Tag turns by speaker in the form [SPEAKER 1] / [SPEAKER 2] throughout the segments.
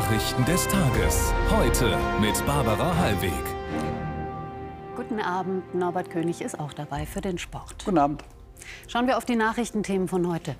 [SPEAKER 1] Nachrichten des Tages. Heute mit Barbara Hallweg.
[SPEAKER 2] Guten Abend. Norbert König ist auch dabei für den Sport.
[SPEAKER 3] Guten Abend.
[SPEAKER 2] Schauen wir auf die Nachrichtenthemen von heute.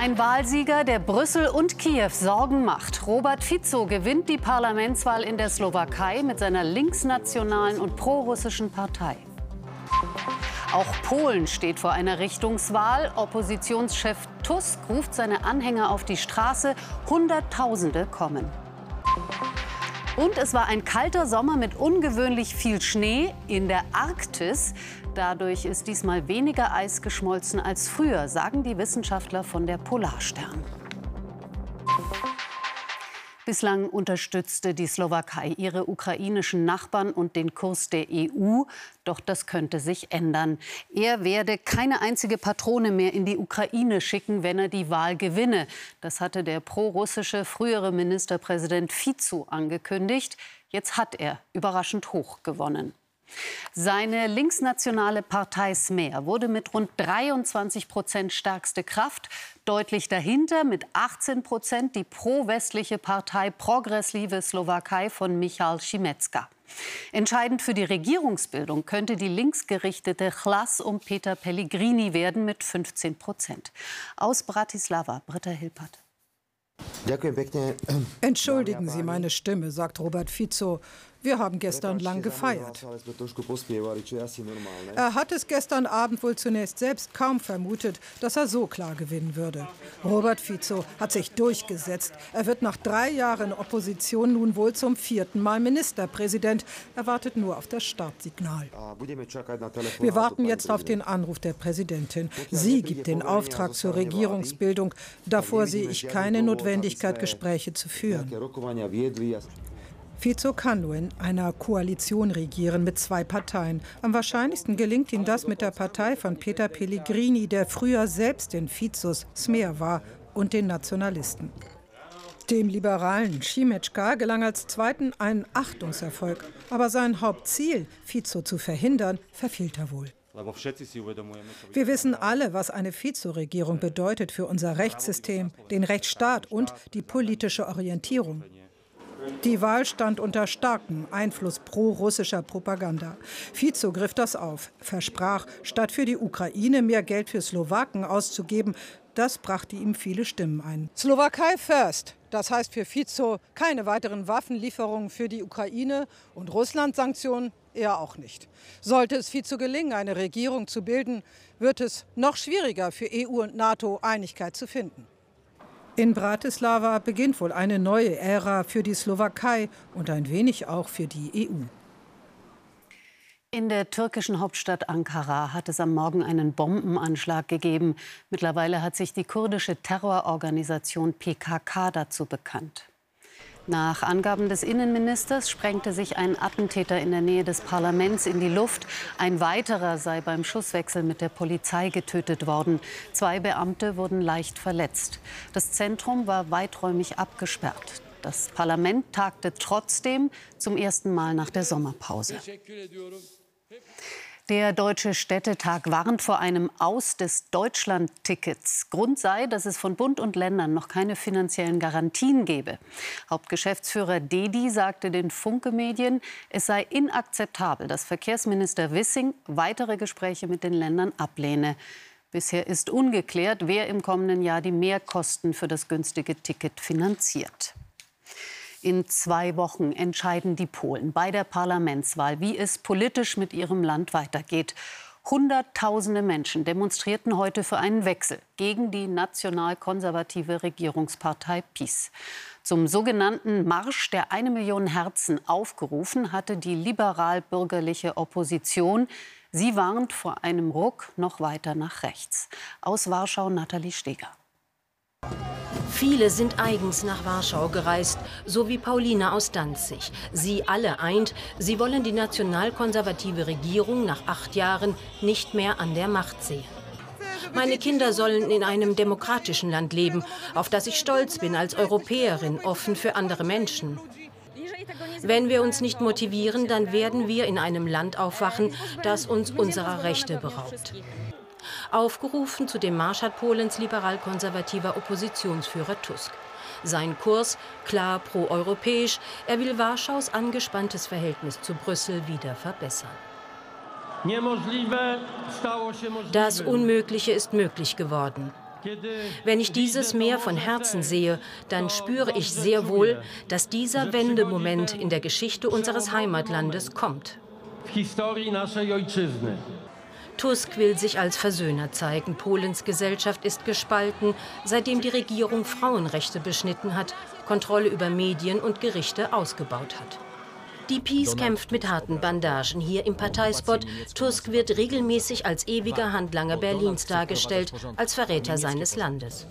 [SPEAKER 2] Ein Wahlsieger, der Brüssel und Kiew Sorgen macht. Robert Fico gewinnt die Parlamentswahl in der Slowakei mit seiner linksnationalen und prorussischen Partei. Auch Polen steht vor einer Richtungswahl. Oppositionschef Tusk ruft seine Anhänger auf die Straße. Hunderttausende kommen. Und es war ein kalter Sommer mit ungewöhnlich viel Schnee in der Arktis. Dadurch ist diesmal weniger Eis geschmolzen als früher, sagen die Wissenschaftler von der Polarstern. Bislang unterstützte die Slowakei ihre ukrainischen Nachbarn und den Kurs der EU. Doch das könnte sich ändern. Er werde keine einzige Patrone mehr in die Ukraine schicken, wenn er die Wahl gewinne. Das hatte der prorussische frühere Ministerpräsident Fico angekündigt. Jetzt hat er überraschend hoch gewonnen. Seine linksnationale Partei Smer wurde mit rund 23 Prozent stärkste Kraft. Deutlich dahinter mit 18 Prozent die pro-westliche Partei Progressive Slowakei von Michal Šimetzka. Entscheidend für die Regierungsbildung könnte die linksgerichtete Chlas um Peter Pellegrini werden mit 15 Prozent. Aus Bratislava, Britta Hilpert.
[SPEAKER 4] Entschuldigen Sie meine Stimme, sagt Robert Fico. Wir haben gestern lang gefeiert. Er hat es gestern Abend wohl zunächst selbst kaum vermutet, dass er so klar gewinnen würde. Robert Fico hat sich durchgesetzt. Er wird nach drei Jahren Opposition nun wohl zum vierten Mal Ministerpräsident. Er wartet nur auf das Startsignal. Wir warten jetzt auf den Anruf der Präsidentin. Sie gibt den Auftrag zur Regierungsbildung. Davor sehe ich keine Notwendigkeit, Gespräche zu führen. Fico kann nur in einer Koalition regieren mit zwei Parteien. Am wahrscheinlichsten gelingt ihm das mit der Partei von Peter Pellegrini, der früher selbst in Fizos Smer war, und den Nationalisten. Dem liberalen Schimetschka gelang als Zweiten ein Achtungserfolg. Aber sein Hauptziel, Fico zu verhindern, verfehlt er wohl. Wir wissen alle, was eine Fico-Regierung bedeutet für unser Rechtssystem, den Rechtsstaat und die politische Orientierung. Die Wahl stand unter starkem Einfluss pro-russischer Propaganda. Fico griff das auf, versprach, statt für die Ukraine mehr Geld für Slowaken auszugeben, das brachte ihm viele Stimmen ein. Slowakei first. Das heißt für Fico keine weiteren Waffenlieferungen für die Ukraine und Russland-Sanktionen eher auch nicht. Sollte es Fico gelingen, eine Regierung zu bilden, wird es noch schwieriger für EU und NATO Einigkeit zu finden. In Bratislava beginnt wohl eine neue Ära für die Slowakei und ein wenig auch für die EU.
[SPEAKER 2] In der türkischen Hauptstadt Ankara hat es am Morgen einen Bombenanschlag gegeben. Mittlerweile hat sich die kurdische Terrororganisation PKK dazu bekannt. Nach Angaben des Innenministers sprengte sich ein Attentäter in der Nähe des Parlaments in die Luft. Ein weiterer sei beim Schusswechsel mit der Polizei getötet worden. Zwei Beamte wurden leicht verletzt. Das Zentrum war weiträumig abgesperrt. Das Parlament tagte trotzdem zum ersten Mal nach der Sommerpause. Der Deutsche Städtetag warnt vor einem Aus des Deutschland-Tickets. Grund sei, dass es von Bund und Ländern noch keine finanziellen Garantien gebe. Hauptgeschäftsführer Dedi sagte den Funke-Medien, es sei inakzeptabel, dass Verkehrsminister Wissing weitere Gespräche mit den Ländern ablehne. Bisher ist ungeklärt, wer im kommenden Jahr die Mehrkosten für das günstige Ticket finanziert. In zwei Wochen entscheiden die Polen bei der Parlamentswahl, wie es politisch mit ihrem Land weitergeht. Hunderttausende Menschen demonstrierten heute für einen Wechsel gegen die nationalkonservative Regierungspartei PiS. Zum sogenannten Marsch der eine Million Herzen aufgerufen hatte die liberal-bürgerliche Opposition. Sie warnt vor einem Ruck noch weiter nach rechts. Aus Warschau Nathalie Steger.
[SPEAKER 5] Viele sind eigens nach Warschau gereist, so wie Pauline aus Danzig. Sie alle eint, sie wollen die nationalkonservative Regierung nach acht Jahren nicht mehr an der Macht sehen. Meine Kinder sollen in einem demokratischen Land leben, auf das ich stolz bin als Europäerin, offen für andere Menschen. Wenn wir uns nicht motivieren, dann werden wir in einem Land aufwachen, das uns unserer Rechte beraubt. Aufgerufen zu dem Marsch hat Polens liberal-konservativer Oppositionsführer Tusk. Sein Kurs klar proeuropäisch. Er will Warschaus angespanntes Verhältnis zu Brüssel wieder verbessern. Das Unmögliche ist möglich geworden. Wenn ich dieses Meer von Herzen sehe, dann spüre ich sehr wohl, dass dieser Wendemoment in der Geschichte unseres Heimatlandes kommt. Tusk will sich als Versöhner zeigen. Polens Gesellschaft ist gespalten, seitdem die Regierung Frauenrechte beschnitten hat, Kontrolle über Medien und Gerichte ausgebaut hat. Die Peace kämpft mit harten Bandagen hier im Parteispot. Tusk wird regelmäßig als ewiger Handlanger Berlins dargestellt, als Verräter seines Landes.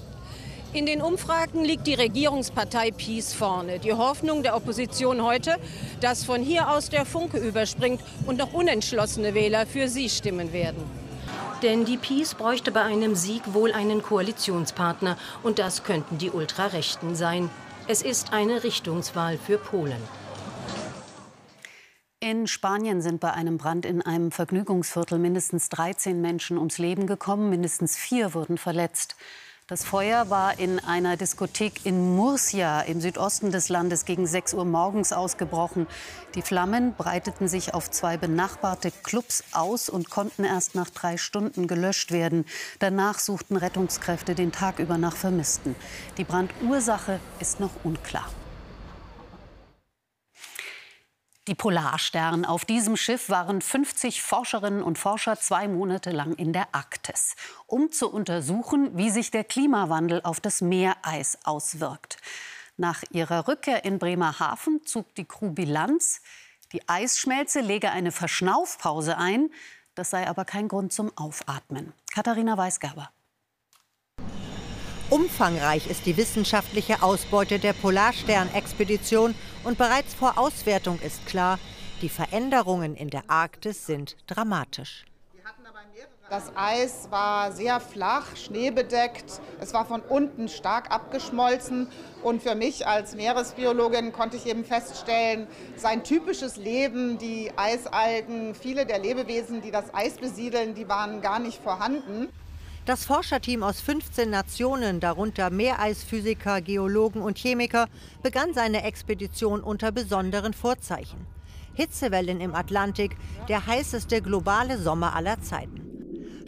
[SPEAKER 3] In den Umfragen liegt die Regierungspartei Peace vorne. Die Hoffnung der Opposition heute, dass von hier aus der Funke überspringt und noch unentschlossene Wähler für sie stimmen werden.
[SPEAKER 5] Denn die Peace bräuchte bei einem Sieg wohl einen Koalitionspartner. Und das könnten die Ultrarechten sein. Es ist eine Richtungswahl für Polen.
[SPEAKER 2] In Spanien sind bei einem Brand in einem Vergnügungsviertel mindestens 13 Menschen ums Leben gekommen, mindestens vier wurden verletzt. Das Feuer war in einer Diskothek in Murcia im Südosten des Landes gegen 6 Uhr morgens ausgebrochen. Die Flammen breiteten sich auf zwei benachbarte Clubs aus und konnten erst nach drei Stunden gelöscht werden. Danach suchten Rettungskräfte den Tag über nach Vermissten. Die Brandursache ist noch unklar. Die Polarstern. Auf diesem Schiff waren 50 Forscherinnen und Forscher zwei Monate lang in der Arktis, um zu untersuchen, wie sich der Klimawandel auf das Meereis auswirkt. Nach ihrer Rückkehr in Bremerhaven zog die Crew Bilanz. Die Eisschmelze lege eine Verschnaufpause ein. Das sei aber kein Grund zum Aufatmen. Katharina Weisgerber.
[SPEAKER 6] Umfangreich ist die wissenschaftliche Ausbeute der Polarstern-Expedition und bereits vor Auswertung ist klar, die Veränderungen in der Arktis sind dramatisch.
[SPEAKER 7] Das Eis war sehr flach, schneebedeckt. Es war von unten stark abgeschmolzen. Und für mich als Meeresbiologin konnte ich eben feststellen, sein typisches Leben, die Eisalgen, viele der Lebewesen, die das Eis besiedeln, die waren gar nicht vorhanden.
[SPEAKER 6] Das Forscherteam aus 15 Nationen, darunter Meereisphysiker, Geologen und Chemiker, begann seine Expedition unter besonderen Vorzeichen. Hitzewellen im Atlantik, der heißeste globale Sommer aller Zeiten.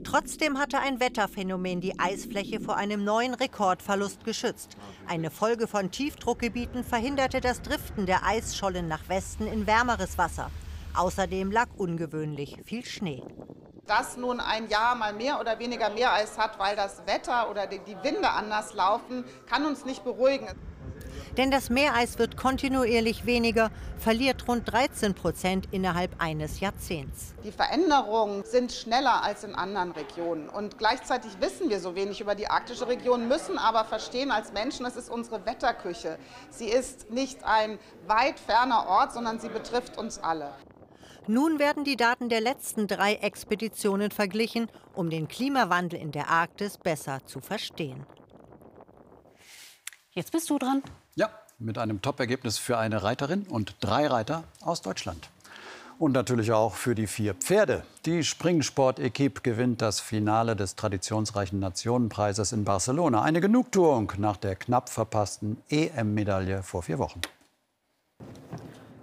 [SPEAKER 6] Trotzdem hatte ein Wetterphänomen die Eisfläche vor einem neuen Rekordverlust geschützt. Eine Folge von Tiefdruckgebieten verhinderte das Driften der Eisschollen nach Westen in wärmeres Wasser. Außerdem lag ungewöhnlich viel Schnee
[SPEAKER 7] dass nun ein Jahr mal mehr oder weniger Meereis hat, weil das Wetter oder die Winde anders laufen, kann uns nicht beruhigen.
[SPEAKER 6] Denn das Meereis wird kontinuierlich weniger, verliert rund 13 Prozent innerhalb eines Jahrzehnts.
[SPEAKER 7] Die Veränderungen sind schneller als in anderen Regionen. Und gleichzeitig wissen wir so wenig über die arktische Region, müssen aber verstehen als Menschen, es ist unsere Wetterküche. Sie ist nicht ein weit ferner Ort, sondern sie betrifft uns alle.
[SPEAKER 6] Nun werden die Daten der letzten drei Expeditionen verglichen, um den Klimawandel in der Arktis besser zu verstehen.
[SPEAKER 2] Jetzt bist du dran.
[SPEAKER 8] Ja, mit einem Top-Ergebnis für eine Reiterin und drei Reiter aus Deutschland. Und natürlich auch für die vier Pferde. Die Springsport-Equipe gewinnt das Finale des traditionsreichen Nationenpreises in Barcelona. Eine Genugtuung nach der knapp verpassten EM-Medaille vor vier Wochen.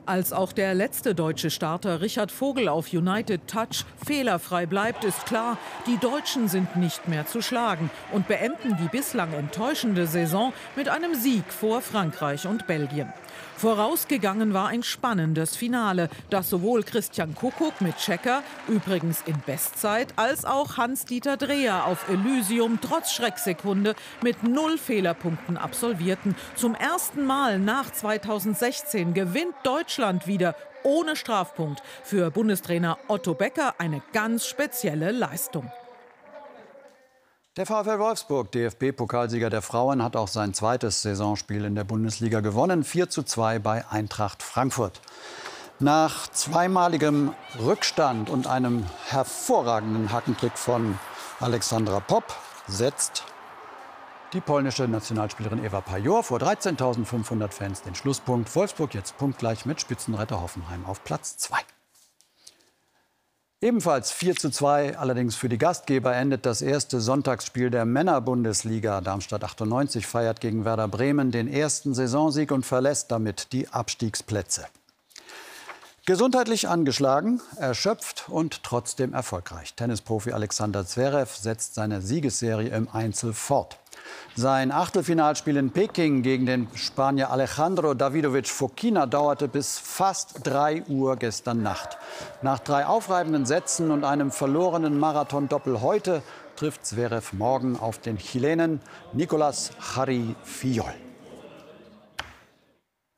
[SPEAKER 9] Als auch der letzte deutsche Starter Richard Vogel auf United Touch fehlerfrei bleibt, ist klar, die Deutschen sind nicht mehr zu schlagen und beenden die bislang enttäuschende Saison mit einem Sieg vor Frankreich und Belgien. Vorausgegangen war ein spannendes Finale, das sowohl Christian Kuckuck mit Checker, übrigens in Bestzeit, als auch Hans-Dieter Dreher auf Elysium trotz Schrecksekunde mit null Fehlerpunkten absolvierten. Zum ersten Mal nach 2016 gewinnt Deutschland wieder ohne Strafpunkt. Für Bundestrainer Otto Becker eine ganz spezielle Leistung.
[SPEAKER 8] Der VfL Wolfsburg, DFB-Pokalsieger der Frauen, hat auch sein zweites Saisonspiel in der Bundesliga gewonnen. 4 zu 2 bei Eintracht Frankfurt. Nach zweimaligem Rückstand und einem hervorragenden Hackentrick von Alexandra Popp setzt die polnische Nationalspielerin Eva Pajor vor 13.500 Fans den Schlusspunkt. Wolfsburg jetzt punktgleich mit Spitzenretter Hoffenheim auf Platz 2. Ebenfalls 4 zu 2, allerdings für die Gastgeber, endet das erste Sonntagsspiel der Männerbundesliga. Darmstadt 98 feiert gegen Werder Bremen den ersten Saisonsieg und verlässt damit die Abstiegsplätze. Gesundheitlich angeschlagen, erschöpft und trotzdem erfolgreich. Tennisprofi Alexander Zverev setzt seine Siegesserie im Einzel fort. Sein Achtelfinalspiel in Peking gegen den Spanier Alejandro Davidovic Fokina dauerte bis fast 3 Uhr gestern Nacht. Nach drei aufreibenden Sätzen und einem verlorenen Marathon-Doppel heute trifft Zverev morgen auf den Chilenen Nicolas Harry Fiol.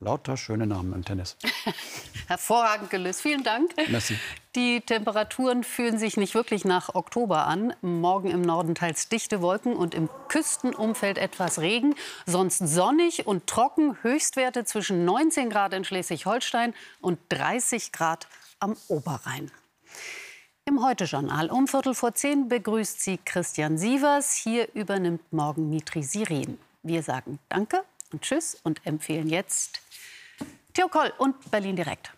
[SPEAKER 8] Lauter schöne Namen im Tennis.
[SPEAKER 2] Hervorragend gelöst. Vielen Dank.
[SPEAKER 8] Merci.
[SPEAKER 2] Die Temperaturen fühlen sich nicht wirklich nach Oktober an. Morgen im Norden teils dichte Wolken und im Küstenumfeld etwas Regen. Sonst sonnig und trocken. Höchstwerte zwischen 19 Grad in Schleswig-Holstein und 30 Grad am Oberrhein. Im Heute-Journal um Viertel vor zehn begrüßt sie Christian Sievers. Hier übernimmt morgen Mitri Sirin. Wir sagen Danke Tschüss und empfehlen jetzt Theo Koll und Berlin direkt.